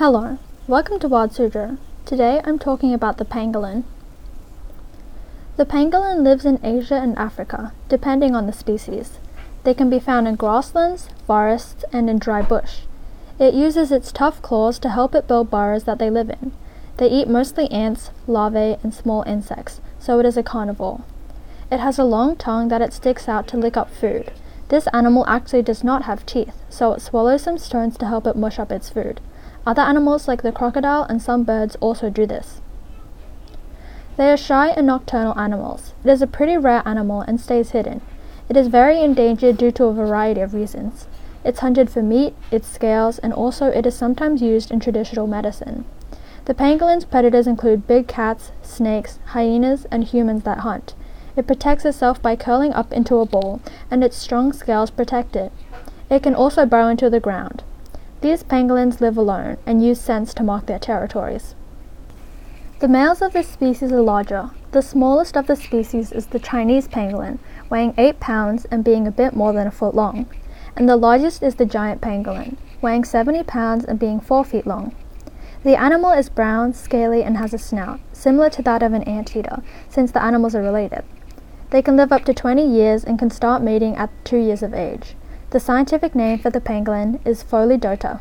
Hello, welcome to Wild Suzhou. Today I'm talking about the pangolin. The pangolin lives in Asia and Africa, depending on the species. They can be found in grasslands, forests, and in dry bush. It uses its tough claws to help it build burrows that they live in. They eat mostly ants, larvae, and small insects, so it is a carnivore. It has a long tongue that it sticks out to lick up food. This animal actually does not have teeth, so it swallows some stones to help it mush up its food. Other animals like the crocodile and some birds also do this. They are shy and nocturnal animals. It is a pretty rare animal and stays hidden. It is very endangered due to a variety of reasons. It's hunted for meat, its scales, and also it is sometimes used in traditional medicine. The pangolin's predators include big cats, snakes, hyenas, and humans that hunt. It protects itself by curling up into a ball, and its strong scales protect it. It can also burrow into the ground. These pangolins live alone and use scents to mark their territories. The males of this species are larger. The smallest of the species is the Chinese pangolin, weighing 8 pounds and being a bit more than a foot long. And the largest is the giant pangolin, weighing 70 pounds and being 4 feet long. The animal is brown, scaly, and has a snout, similar to that of an anteater, since the animals are related. They can live up to 20 years and can start mating at 2 years of age. The scientific name for the pangolin is Pholidota.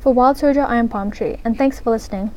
For Wild Suzhou, I am Palm Tree, and thanks for listening.